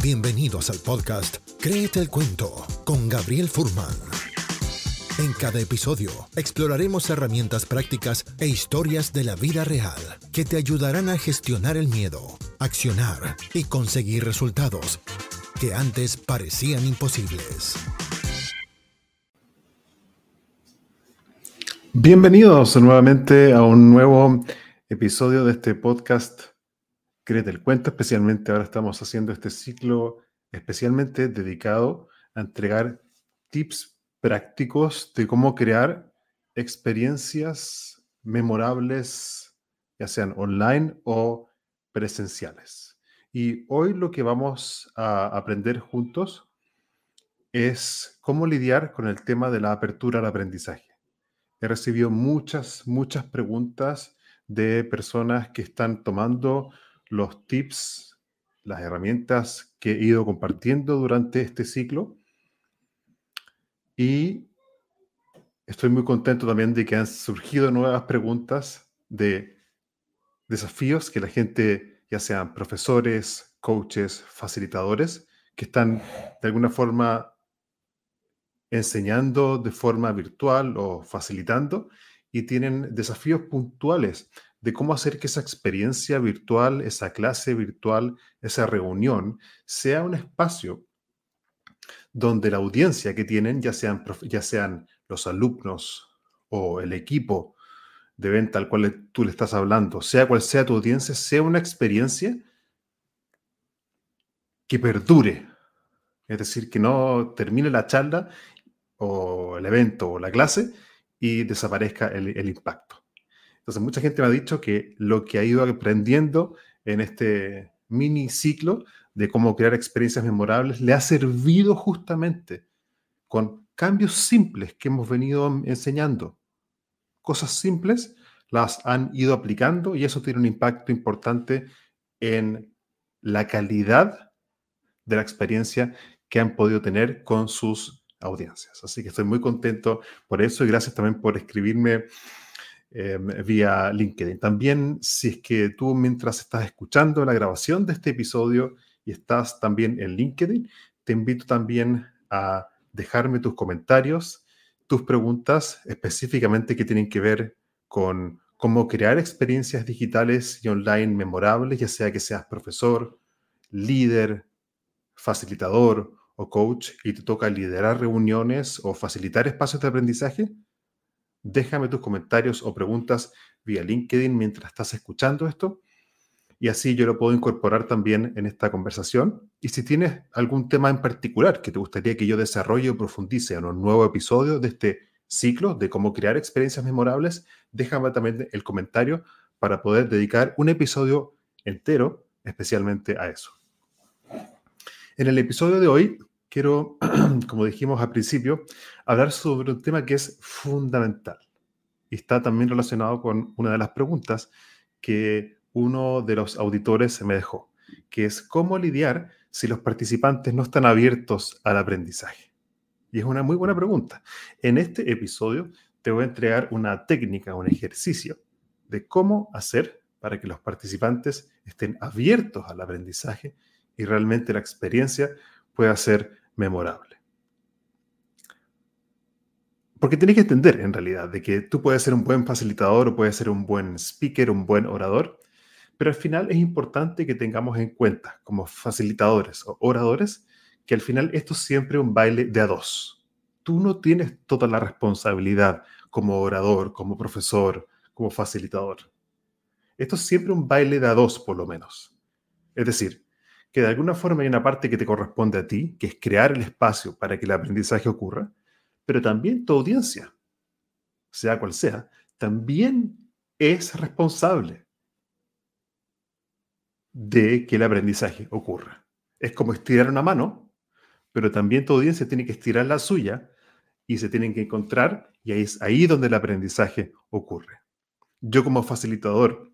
Bienvenidos al podcast Créete el Cuento con Gabriel Furman. En cada episodio exploraremos herramientas prácticas e historias de la vida real que te ayudarán a gestionar el miedo, accionar y conseguir resultados que antes parecían imposibles. Bienvenidos nuevamente a un nuevo episodio de este podcast Créete el Cuento. Especialmente ahora estamos haciendo este ciclo especialmente dedicado a entregar tips prácticos de cómo crear experiencias memorables, ya sean online o presenciales. Y hoy lo que vamos a aprender juntos es cómo lidiar con el tema de la apertura al aprendizaje. He recibido muchas, muchas preguntas de personas que están tomando los tips, las herramientas que he ido compartiendo durante este ciclo. Y estoy muy contento también de que han surgido nuevas preguntas de desafíos que la gente, ya sean profesores, coaches, facilitadores, que están de alguna forma enseñando de forma virtual o facilitando y tienen desafíos puntuales de cómo hacer que esa experiencia virtual, esa clase virtual, esa reunión, sea un espacio donde la audiencia que tienen, ya sean, ya sean los alumnos o el equipo de venta al cual tú le estás hablando, sea cual sea tu audiencia, sea una experiencia que perdure. Es decir, que no termine la charla o el evento o la clase y desaparezca el, impacto. Entonces, mucha gente me ha dicho que lo que ha ido aprendiendo en este mini ciclo de cómo crear experiencias memorables le ha servido justamente con cambios simples que hemos venido enseñando. Cosas simples las han ido aplicando y eso tiene un impacto importante en la calidad de la experiencia que han podido tener con sus audiencias. Así que estoy muy contento por eso y gracias también por escribirme em, vía LinkedIn. También, si es que tú mientras estás escuchando la grabación de este episodio y estás también en LinkedIn, te invito también a dejarme tus comentarios, tus preguntas específicamente que tienen que ver con cómo crear experiencias digitales y online memorables, ya sea que seas profesor, líder, facilitador o coach y te toca liderar reuniones o facilitar espacios de aprendizaje, déjame tus comentarios o preguntas vía LinkedIn mientras estás escuchando esto y así yo lo puedo incorporar también en esta conversación. Y si tienes algún tema en particular que te gustaría que yo desarrolle o profundice en un nuevo episodio de este ciclo de cómo crear experiencias memorables, déjame también el comentario para poder dedicar un episodio entero especialmente a eso. En el episodio de hoy quiero, como dijimos al principio, hablar sobre un tema que es fundamental y está también relacionado con una de las preguntas que uno de los auditores me dejó, que es cómo lidiar si los participantes no están abiertos al aprendizaje. Y es una muy buena pregunta. En este episodio te voy a entregar una técnica, un ejercicio de cómo hacer para que los participantes estén abiertos al aprendizaje y realmente la experiencia pueda ser memorable. Porque tienes que entender en realidad de que tú puedes ser un buen facilitador o puedes ser un buen speaker, un buen orador, pero al final es importante que tengamos en cuenta como facilitadores o oradores que al final esto es siempre un baile de a dos. Tú no tienes toda la responsabilidad como orador, como profesor, como facilitador. Esto es siempre un baile de a dos por lo menos. Es decir, que de alguna forma hay una parte que te corresponde a ti, que es crear el espacio para que el aprendizaje ocurra, pero también tu audiencia, sea cual sea, también es responsable de que el aprendizaje ocurra. Es como estirar una mano, pero también tu audiencia tiene que estirar la suya y se tienen que encontrar y ahí es ahí donde el aprendizaje ocurre. Yo como facilitador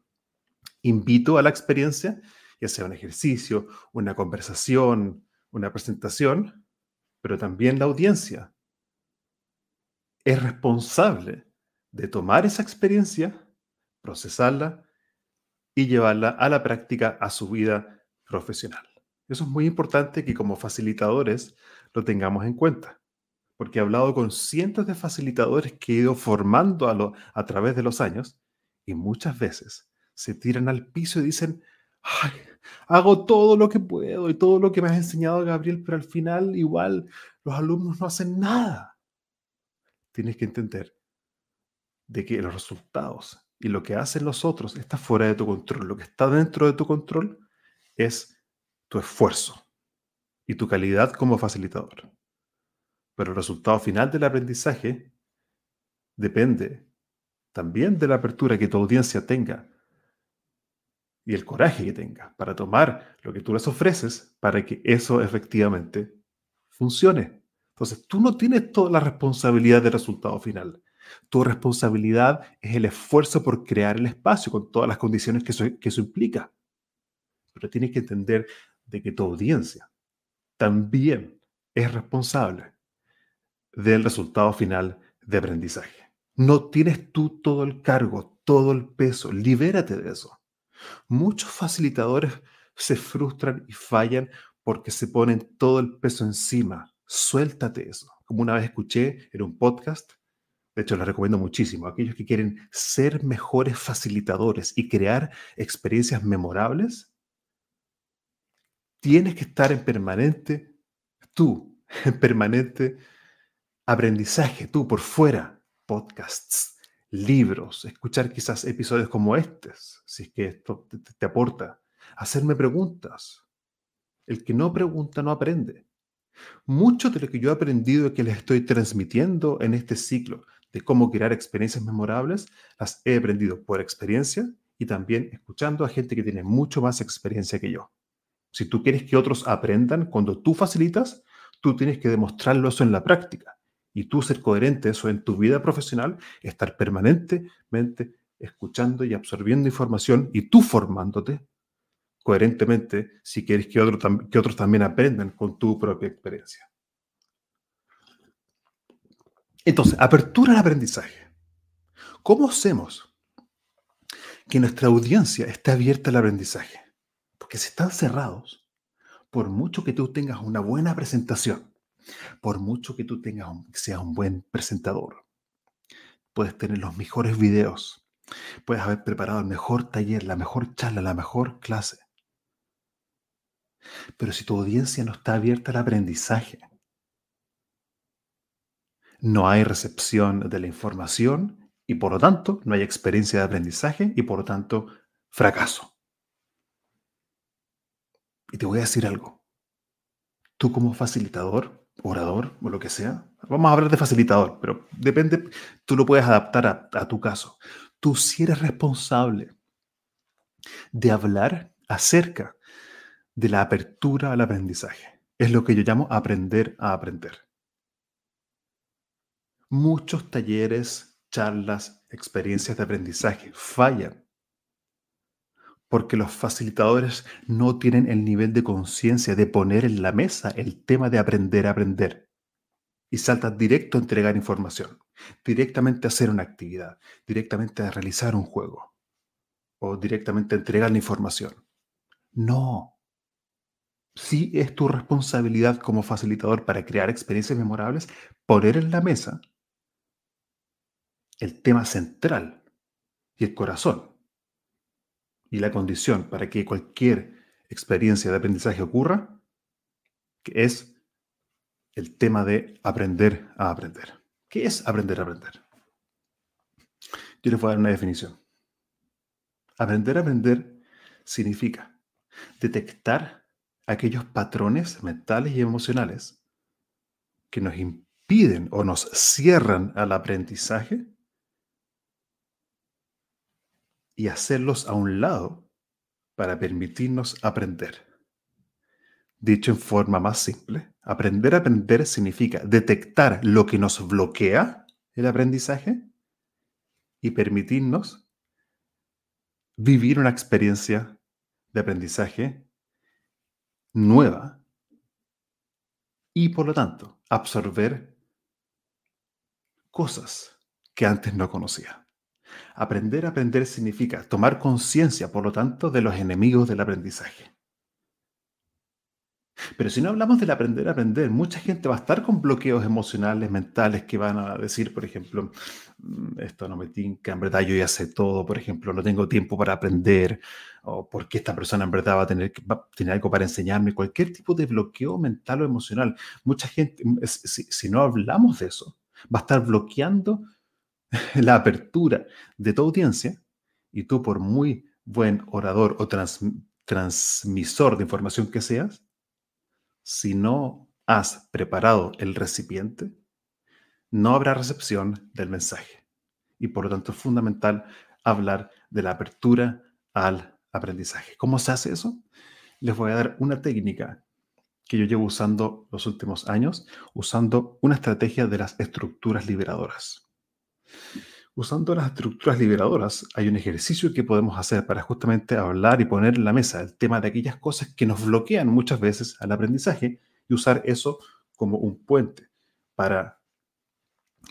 invito a la experiencia ya sea un ejercicio, una conversación, una presentación, pero también la audiencia es responsable de tomar esa experiencia, procesarla y llevarla a la práctica a su vida profesional. Eso es muy importante que como facilitadores lo tengamos en cuenta, porque he hablado con cientos de facilitadores que he ido formando a, lo, a través de los años y muchas veces se tiran al piso y dicen, Hago todo lo que puedo y todo lo que me has enseñado, Gabriel, pero al final igual los alumnos no hacen nada. Tienes que entender de que los resultados y lo que hacen los otros está fuera de tu control. Lo que está dentro de tu control es tu esfuerzo y tu calidad como facilitador. Pero el resultado final del aprendizaje depende también de la apertura que tu audiencia tenga y el coraje que tenga para tomar lo que tú les ofreces para que eso efectivamente funcione. Entonces, tú no tienes toda la responsabilidad del resultado final. Tu responsabilidad es el esfuerzo por crear el espacio con todas las condiciones que eso, que eso implica. Pero tienes que entender de que tu audiencia también es responsable del resultado final de aprendizaje. No tienes tú todo el cargo, todo el peso. Libérate de eso. Muchos facilitadores se frustran y fallan porque se ponen todo el peso encima. Suéltate eso. Como una vez escuché en un podcast, de hecho les recomiendo muchísimo, aquellos que quieren ser mejores facilitadores y crear experiencias memorables, tienes que estar en permanente, tú, en permanente aprendizaje, tú por fuera, podcasts, libros, escuchar quizás episodios como estos, si es que esto te, aporta, hacerme preguntas. El que no pregunta no aprende. Mucho de lo que yo he aprendido y que les estoy transmitiendo en este ciclo de cómo crear experiencias memorables, las he aprendido por experiencia y también escuchando a gente que tiene mucho más experiencia que yo. Si tú quieres que otros aprendan, cuando tú facilitas, tú tienes que demostrarlo eso en la práctica y tú ser coherente eso en tu vida profesional, estar permanentemente escuchando y absorbiendo información y tú formándote coherentemente si quieres que, que otros también aprendan con tu propia experiencia. Entonces, apertura al aprendizaje. ¿Cómo hacemos que nuestra audiencia esté abierta al aprendizaje? Porque si están cerrados, por mucho que tú tengas una buena presentación, por mucho que tú tengas seas un buen presentador, puedes tener los mejores videos, puedes haber preparado el mejor taller, la mejor charla, la mejor clase. Pero si tu audiencia no está abierta al aprendizaje, no hay recepción de la información y por lo tanto no hay experiencia de aprendizaje y por lo tanto fracaso. Y te voy a decir algo. Tú como facilitador orador o lo que sea. Vamos a hablar de facilitador, pero depende, tú lo puedes adaptar a, tu caso. Tú sí eres responsable de hablar acerca de la apertura al aprendizaje. Es lo que yo llamo aprender a aprender. Muchos talleres, charlas, experiencias de aprendizaje fallan porque los facilitadores no tienen el nivel de conciencia de poner en la mesa el tema de aprender a aprender. Y saltan directo a entregar información, directamente a hacer una actividad, directamente a realizar un juego o directamente a entregar la información. No. Sí es tu responsabilidad como facilitador para crear experiencias memorables poner en la mesa el tema central y el corazón y la condición para que cualquier experiencia de aprendizaje ocurra, que es el tema de aprender a aprender. ¿Qué es aprender a aprender? Yo les voy a dar una definición. Aprender a aprender significa detectar aquellos patrones mentales y emocionales que nos impiden o nos cierran al aprendizaje y hacerlos a un lado para permitirnos aprender. Dicho en forma más simple, aprender a aprender significa detectar lo que nos bloquea el aprendizaje y permitirnos vivir una experiencia de aprendizaje nueva y por lo tanto absorber cosas que antes no conocía. Aprender a aprender significa tomar conciencia, por lo tanto, de los enemigos del aprendizaje. Pero si no hablamos del aprender a aprender, mucha gente va a estar con bloqueos emocionales, mentales, que van a decir, por ejemplo, mm, esto no me tinca, en verdad yo ya sé todo, por ejemplo, no tengo tiempo para aprender, o porque esta persona en verdad va a tener, tener algo para enseñarme, cualquier tipo de bloqueo mental o emocional. Mucha gente, si, si no hablamos de eso, va a estar bloqueando la apertura de tu audiencia y tú por muy buen orador o transmisor de información que seas, si no has preparado el recipiente, no habrá recepción del mensaje. Y por lo tanto es fundamental hablar de la apertura al aprendizaje. ¿Cómo se hace eso? Les voy a dar una técnica que yo llevo usando los últimos años, usando una estrategia de las estructuras liberadoras. Usando las estructuras liberadoras, hay un ejercicio que podemos hacer para justamente hablar y poner en la mesa el tema de aquellas cosas que nos bloquean muchas veces al aprendizaje y usar eso como un puente para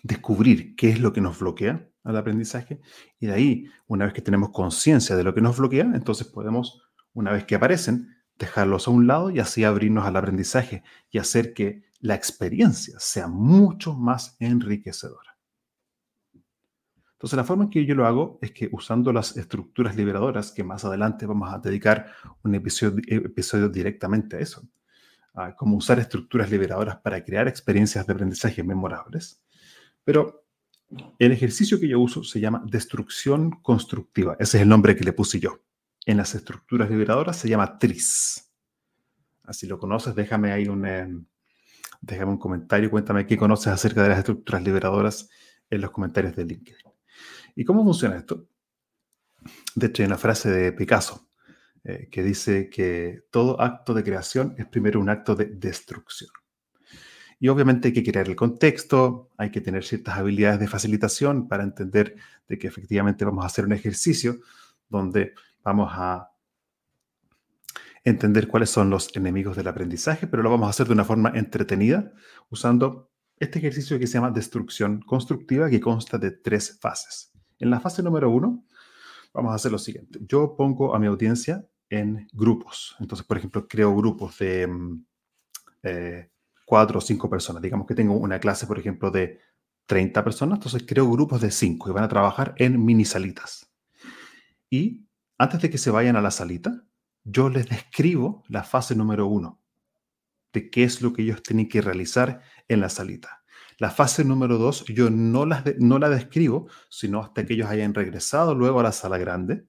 descubrir qué es lo que nos bloquea al aprendizaje y de ahí, una vez que tenemos conciencia de lo que nos bloquea, entonces podemos, una vez que aparecen, dejarlos a un lado y así abrirnos al aprendizaje y hacer que la experiencia sea mucho más enriquecedora. Entonces, la forma en que yo lo hago es que usando las estructuras liberadoras, que más adelante vamos a dedicar un episodio, directamente a eso, a cómo usar estructuras liberadoras para crear experiencias de aprendizaje memorables. Pero el ejercicio que yo uso se llama destrucción constructiva. Ese es el nombre que le puse yo. En las estructuras liberadoras se llama TRIS. Así lo conoces, déjame ahí un, eh, déjame un comentario, cuéntame qué conoces acerca de las estructuras liberadoras en los comentarios de LinkedIn. ¿Y cómo funciona esto? De hecho, hay una frase de Picasso eh, que dice que todo acto de creación es primero un acto de destrucción. Y obviamente hay que crear el contexto, hay que tener ciertas habilidades de facilitación para entender de que efectivamente vamos a hacer un ejercicio donde vamos a entender cuáles son los enemigos del aprendizaje, pero lo vamos a hacer de una forma entretenida usando este ejercicio que se llama destrucción constructiva que consta de tres fases. En la fase número uno, vamos a hacer lo siguiente. Yo pongo a mi audiencia en grupos. Entonces, por ejemplo, creo grupos de mm, eh, cuatro o cinco personas. Digamos que tengo una clase, por ejemplo, de 30 personas. Entonces, creo grupos de cinco y van a trabajar en mini salitas. Y antes de que se vayan a la salita, yo les describo la fase número uno de qué es lo que ellos tienen que realizar en la salita. La fase número dos, yo no, no la describo, sino hasta que ellos hayan regresado luego a la sala grande.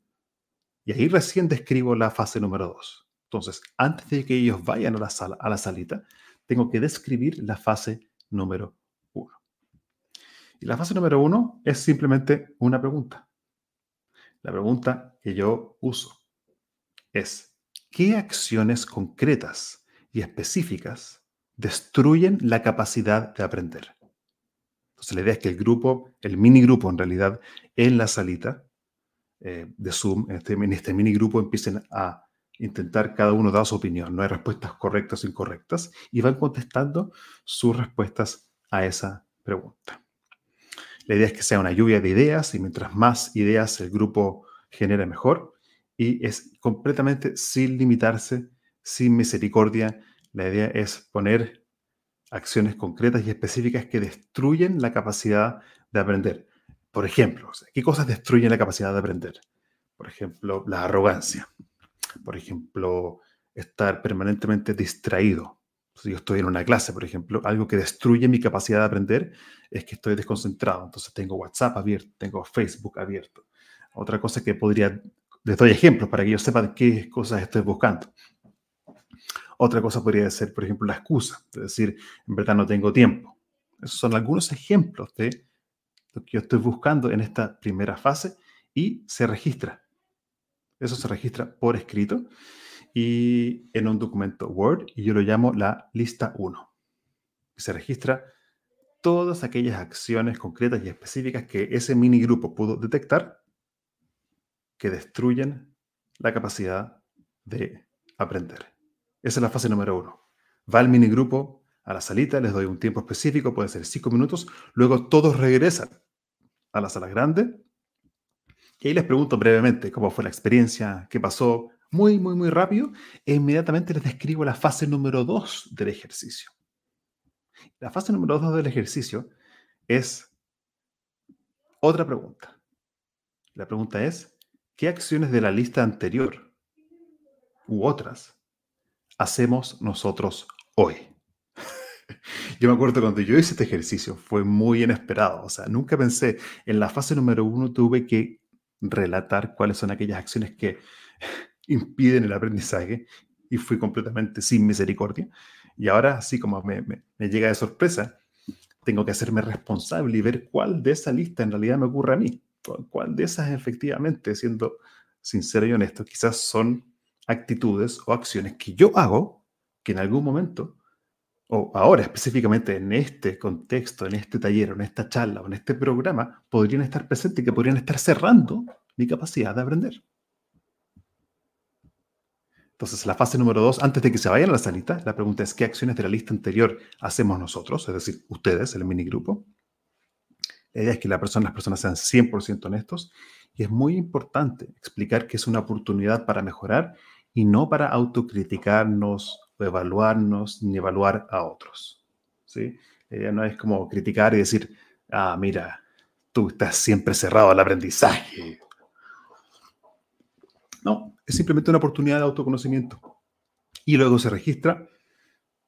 Y ahí recién describo la fase número dos. Entonces, antes de que ellos vayan a la, sala, a la salita, tengo que describir la fase número uno. Y la fase número uno es simplemente una pregunta. La pregunta que yo uso es, ¿qué acciones concretas y específicas destruyen la capacidad de aprender. Entonces la idea es que el grupo, el mini grupo en realidad, en la salita eh, de Zoom, este, en este mini grupo empiecen a intentar cada uno dar su opinión. No hay respuestas correctas o incorrectas y van contestando sus respuestas a esa pregunta. La idea es que sea una lluvia de ideas y mientras más ideas el grupo genere mejor y es completamente sin limitarse, sin misericordia, la idea es poner acciones concretas y específicas que destruyen la capacidad de aprender. Por ejemplo, ¿qué cosas destruyen la capacidad de aprender? Por ejemplo, la arrogancia. Por ejemplo, estar permanentemente distraído. Si yo estoy en una clase, por ejemplo, algo que destruye mi capacidad de aprender es que estoy desconcentrado. Entonces tengo WhatsApp abierto, tengo Facebook abierto. Otra cosa que podría, les doy ejemplos para que yo sepan qué cosas estoy buscando. Otra cosa podría ser, por ejemplo, la excusa, es decir, en verdad no tengo tiempo. Esos son algunos ejemplos de lo que yo estoy buscando en esta primera fase y se registra. Eso se registra por escrito y en un documento Word y yo lo llamo la lista 1. Se registra todas aquellas acciones concretas y específicas que ese mini grupo pudo detectar que destruyen la capacidad de aprender. Esa es la fase número uno. Va el minigrupo a la salita, les doy un tiempo específico, puede ser cinco minutos, luego todos regresan a la sala grande y ahí les pregunto brevemente cómo fue la experiencia, qué pasó, muy, muy, muy rápido e inmediatamente les describo la fase número 2 del ejercicio. La fase número 2 del ejercicio es otra pregunta. La pregunta es, ¿qué acciones de la lista anterior u otras hacemos nosotros hoy? Yo me acuerdo cuando yo hice este ejercicio, fue muy inesperado. O sea, nunca pensé, en la fase número uno tuve que relatar cuáles son aquellas acciones que impiden el aprendizaje y fui completamente sin misericordia. Y ahora, así como me, me, llega de sorpresa, tengo que hacerme responsable y ver cuál de esa lista en realidad me ocurre a mí. Cuál de esas efectivamente, siendo sincero y honesto, quizás son actitudes o acciones que yo hago que en algún momento, o ahora específicamente en este contexto, en este taller, en esta charla o en este programa, podrían estar presentes y que podrían estar cerrando mi capacidad de aprender. Entonces, la fase número dos, antes de que se vayan a la salita, la pregunta es, ¿qué acciones de la lista anterior hacemos nosotros? Es decir, ustedes, el minigrupo. La idea es que la persona, las personas sean 100% honestos y es muy importante explicar que es una oportunidad para mejorar y no para autocriticarnos o evaluarnos ni evaluar a otros. ¿sí? La no es como criticar y decir, ah, mira, tú estás siempre cerrado al aprendizaje. No, es simplemente una oportunidad de autoconocimiento. Y luego se registra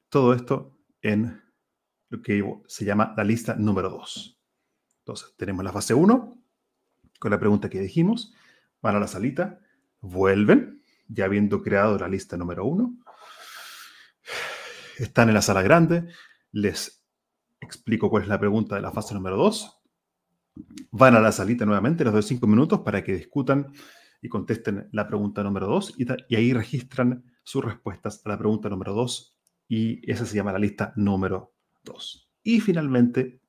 todo esto en lo que se llama la lista número 2. Entonces, tenemos la fase 1, con la pregunta que dijimos, van a la salita, vuelven, ya habiendo creado la lista número 1, están en la sala grande, les explico cuál es la pregunta de la fase número 2, van a la salita nuevamente, les doy 5 minutos para que discutan y contesten la pregunta número 2 y, ahí registran sus respuestas a la pregunta número 2 y esa se llama la lista número 2. Y finalmente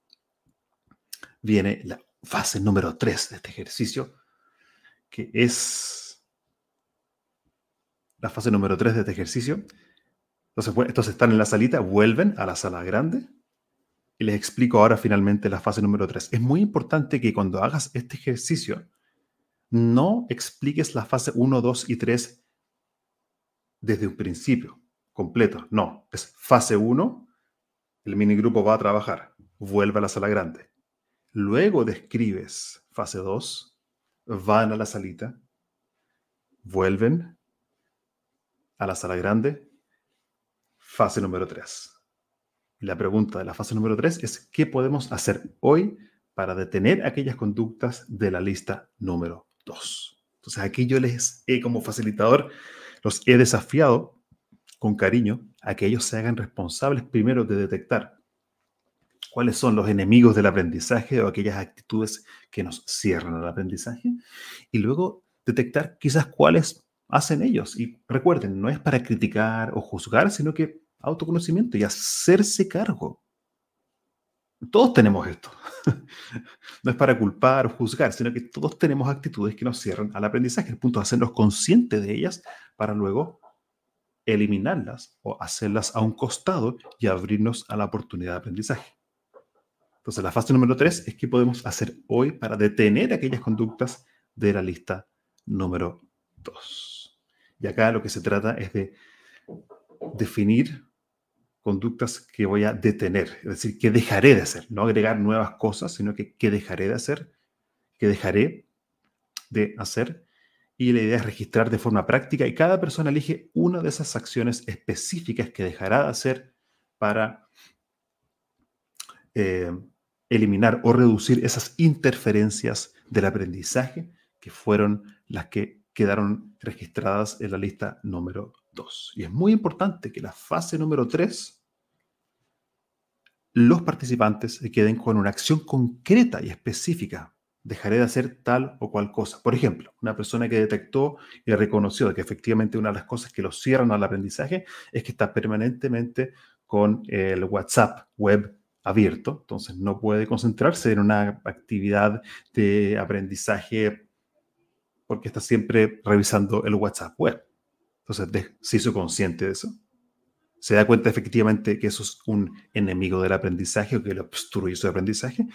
viene la fase número 3 de este ejercicio, que es la fase número 3 de este ejercicio. Entonces, estos están en la salita, vuelven a la sala grande y les explico ahora finalmente la fase número 3. Es muy importante que cuando hagas este ejercicio, no expliques la fase 1, 2 y 3 desde un principio, completo. No, es fase 1, el minigrupo va a trabajar, vuelve a la sala grande. Luego describes fase 2, van a la salita, vuelven a la sala grande, fase número 3. Y la pregunta de la fase número 3 es, ¿qué podemos hacer hoy para detener aquellas conductas de la lista número entonces aquí yo les he como facilitador, los he desafiado con cariño a que ellos se hagan responsables primero de detectar cuáles son los enemigos del aprendizaje o aquellas actitudes que nos cierran al aprendizaje y luego detectar quizás cuáles hacen ellos. Y recuerden, no es para criticar o juzgar, sino que autoconocimiento y hacerse cargo. Todos tenemos esto. no es para culpar o juzgar, sino que todos tenemos actitudes que nos cierran al aprendizaje. El punto es hacernos conscientes de ellas para luego eliminarlas o hacerlas a un costado y abrirnos a la oportunidad de aprendizaje. Entonces, la fase número tres es qué podemos hacer hoy para detener aquellas conductas de la lista número dos. Y acá lo que se trata es de definir conductas que voy a detener, es decir, que dejaré de hacer, no agregar nuevas cosas, sino que, que dejaré de hacer, que dejaré de hacer. Y la idea es registrar de forma práctica y cada persona elige una de esas acciones específicas que dejará de hacer para eh, eliminar o reducir esas interferencias del aprendizaje que fueron las que quedaron registradas en la lista número 2. Y es muy importante que la fase número 3 los participantes se queden con una acción concreta y específica. Dejaré de hacer tal o cual cosa. Por ejemplo, una persona que detectó y reconoció que efectivamente una de las cosas que lo cierran al aprendizaje es que está permanentemente con el WhatsApp web abierto, entonces no puede concentrarse en una actividad de aprendizaje porque está siempre revisando el WhatsApp web. Entonces, se hizo consciente de eso se da cuenta efectivamente que eso es un enemigo del aprendizaje o que le obstruye su aprendizaje.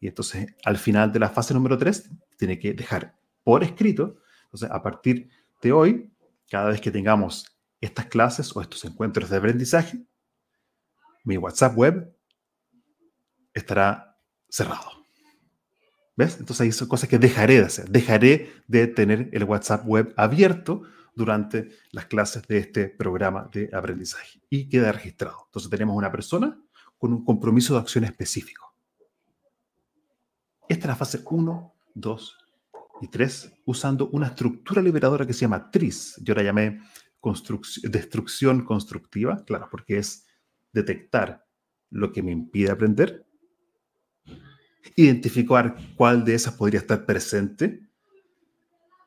Y entonces, al final de la fase número 3, tiene que dejar por escrito, entonces, a partir de hoy, cada vez que tengamos estas clases o estos encuentros de aprendizaje, mi WhatsApp web estará cerrado. ¿Ves? Entonces ahí son cosas que dejaré de hacer. Dejaré de tener el WhatsApp web abierto durante las clases de este programa de aprendizaje y queda registrado. Entonces tenemos una persona con un compromiso de acción específico. Esta es la fase 1, 2 y 3, usando una estructura liberadora que se llama TRIS. Yo la llamé destrucción constructiva, claro, porque es detectar lo que me impide aprender, identificar cuál de esas podría estar presente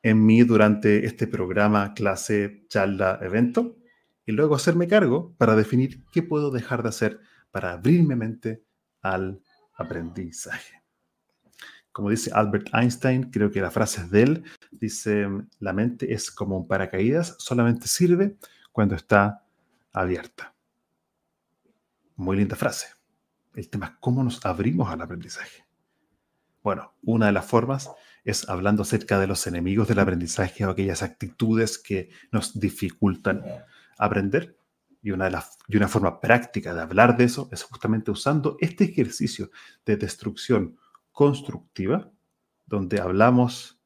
en mí durante este programa, clase, charla, evento, y luego hacerme cargo para definir qué puedo dejar de hacer para abrirme mente al aprendizaje. Como dice Albert Einstein, creo que la frase es de él, dice, la mente es como un paracaídas, solamente sirve cuando está abierta. Muy linda frase. El tema es cómo nos abrimos al aprendizaje. Bueno, una de las formas es hablando acerca de los enemigos del aprendizaje o aquellas actitudes que nos dificultan aprender. Y una, de las, y una forma práctica de hablar de eso es justamente usando este ejercicio de destrucción constructiva, donde hablamos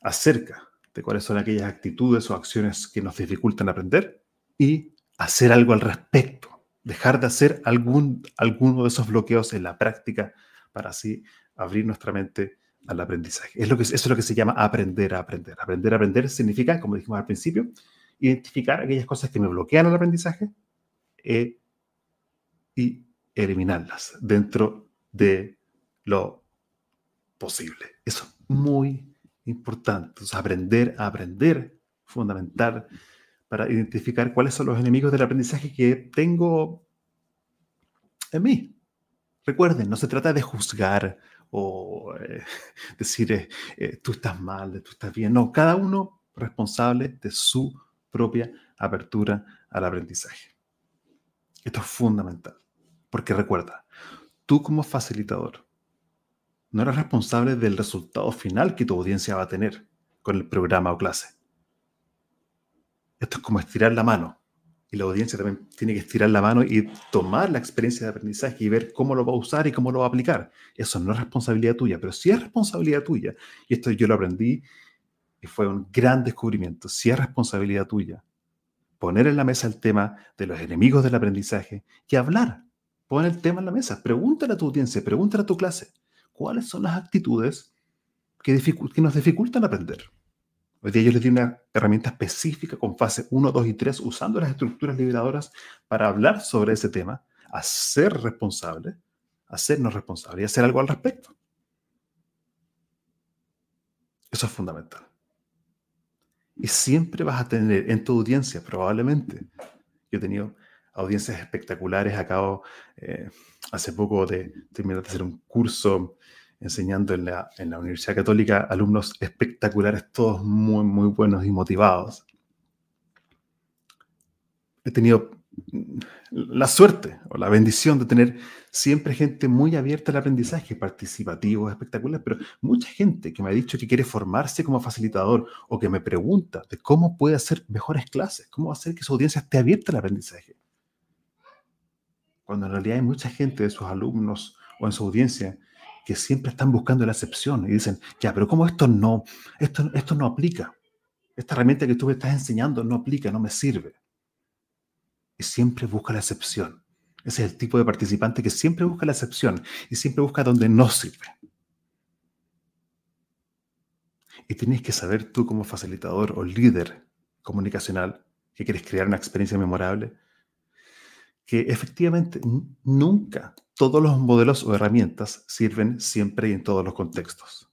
acerca de cuáles son aquellas actitudes o acciones que nos dificultan aprender y hacer algo al respecto, dejar de hacer algún, alguno de esos bloqueos en la práctica para así abrir nuestra mente al aprendizaje. Es lo que, eso es lo que se llama aprender a aprender. Aprender a aprender significa, como dijimos al principio, identificar aquellas cosas que me bloquean el aprendizaje eh, y eliminarlas dentro de lo posible. Eso es muy importante. aprender a aprender, fundamental para identificar cuáles son los enemigos del aprendizaje que tengo en mí. Recuerden, no se trata de juzgar o eh, decir eh, eh, tú estás mal, tú estás bien. No, cada uno responsable de su propia apertura al aprendizaje. Esto es fundamental, porque recuerda, tú como facilitador no eres responsable del resultado final que tu audiencia va a tener con el programa o clase. Esto es como estirar la mano la audiencia también tiene que estirar la mano y tomar la experiencia de aprendizaje y ver cómo lo va a usar y cómo lo va a aplicar. Eso no es responsabilidad tuya, pero sí es responsabilidad tuya. Y esto yo lo aprendí y fue un gran descubrimiento. Sí es responsabilidad tuya poner en la mesa el tema de los enemigos del aprendizaje y hablar. Pon el tema en la mesa. Pregúntale a tu audiencia, pregúntale a tu clase. ¿Cuáles son las actitudes que, que nos dificultan aprender? Hoy día yo les di una herramienta específica con fase 1, 2 y 3 usando las estructuras liberadoras para hablar sobre ese tema, hacer responsable, hacernos responsables y hacer algo al respecto. Eso es fundamental. Y siempre vas a tener en tu audiencia, probablemente, yo he tenido audiencias espectaculares, acabo eh, hace poco de terminar de hacer un curso enseñando en la, en la Universidad Católica alumnos espectaculares, todos muy, muy buenos y motivados. He tenido la suerte o la bendición de tener siempre gente muy abierta al aprendizaje, participativo, espectacular, pero mucha gente que me ha dicho que quiere formarse como facilitador o que me pregunta de cómo puede hacer mejores clases, cómo hacer que su audiencia esté abierta al aprendizaje. Cuando en realidad hay mucha gente de sus alumnos o en su audiencia que siempre están buscando la excepción y dicen, ya, pero ¿cómo esto no, esto, esto no aplica? Esta herramienta que tú me estás enseñando no aplica, no me sirve. Y siempre busca la excepción. Ese es el tipo de participante que siempre busca la excepción y siempre busca donde no sirve. Y tienes que saber tú como facilitador o líder comunicacional que quieres crear una experiencia memorable, que efectivamente nunca todos los modelos o herramientas sirven siempre y en todos los contextos.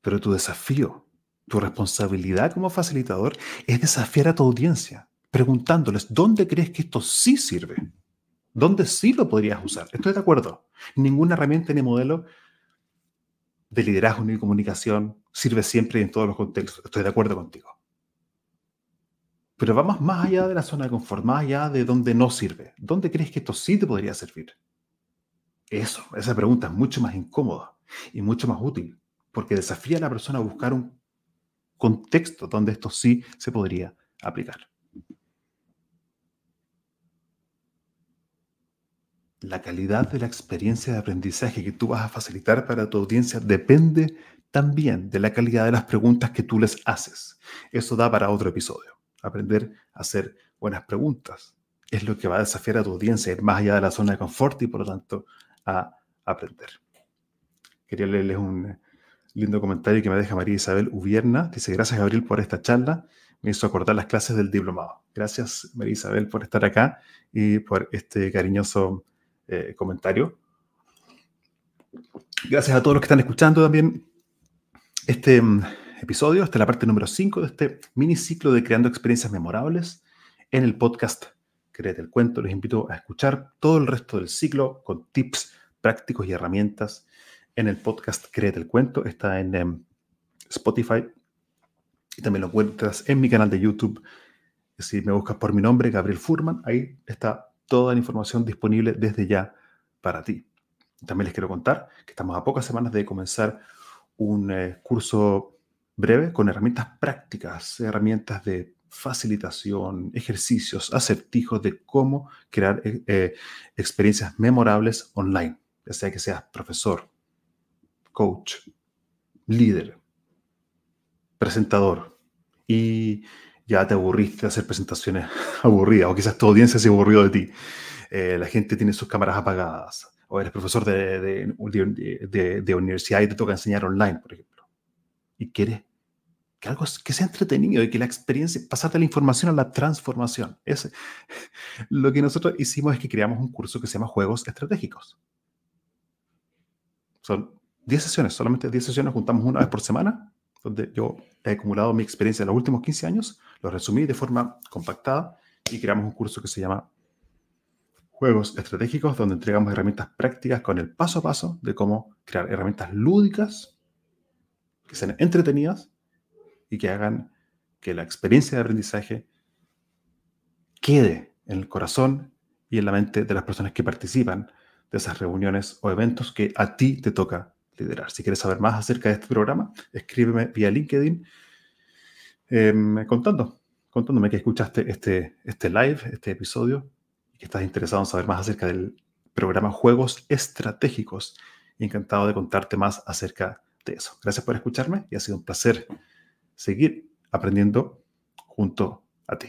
Pero tu desafío, tu responsabilidad como facilitador es desafiar a tu audiencia, preguntándoles, ¿dónde crees que esto sí sirve? ¿Dónde sí lo podrías usar? Estoy de acuerdo. Ninguna herramienta ni modelo de liderazgo ni comunicación sirve siempre y en todos los contextos. Estoy de acuerdo contigo. Pero vamos más allá de la zona de confort, más allá de donde no sirve. ¿Dónde crees que esto sí te podría servir? Eso, esa pregunta es mucho más incómoda y mucho más útil, porque desafía a la persona a buscar un contextos donde esto sí se podría aplicar. La calidad de la experiencia de aprendizaje que tú vas a facilitar para tu audiencia depende también de la calidad de las preguntas que tú les haces. Eso da para otro episodio. Aprender a hacer buenas preguntas es lo que va a desafiar a tu audiencia, más allá de la zona de confort y por lo tanto a aprender. Quería leerles un lindo comentario que me deja María Isabel Ubierna. Dice, gracias Gabriel por esta charla. Me hizo acordar las clases del diplomado. Gracias María Isabel por estar acá y por este cariñoso eh, comentario. Gracias a todos los que están escuchando también este mm, episodio. Esta es la parte número 5 de este mini ciclo de creando experiencias memorables en el podcast Créete el Cuento. Les invito a escuchar todo el resto del ciclo con tips prácticos y herramientas en el podcast Créete el Cuento. Está en em, Spotify y también lo encuentras en mi canal de YouTube. Si me buscas por mi nombre, Gabriel Furman, ahí está toda la información disponible desde ya para ti. También les quiero contar que estamos a pocas semanas de comenzar un eh, curso breve con herramientas prácticas, herramientas de facilitación, ejercicios, acertijos de cómo crear eh, eh, experiencias memorables online, ya sea que seas profesor, coach, líder, presentador y ya te aburriste de hacer presentaciones aburridas o quizás tu audiencia se aburrió de ti. Eh, la gente tiene sus cámaras apagadas o eres profesor de, universidad y te toca enseñar online, por ejemplo. Y quieres que algo que sea entretenido y que la experiencia, pasarte la información a la transformación. Es, lo que nosotros hicimos es que creamos un curso que se llama Juegos Estratégicos. Son 10 sesiones, solamente 10 sesiones, juntamos una vez por semana, donde yo he acumulado mi experiencia de los últimos 15 años, lo resumí de forma compactada y creamos un curso que se llama Juegos Estratégicos, donde entregamos herramientas prácticas con el paso a paso de cómo crear herramientas lúdicas, que sean entretenidas y que hagan que la experiencia de aprendizaje quede en el corazón y en la mente de las personas que participan de esas reuniones o eventos que a ti te toca liderar. Si quieres saber más acerca de este programa, escríbeme vía LinkedIn em, contando, contándome que escuchaste este, este live, este episodio, y que estás interesado en saber más acerca del programa Juegos Estratégicos. Encantado de contarte más acerca de eso. Gracias por escucharme y ha sido un placer seguir aprendiendo junto a ti.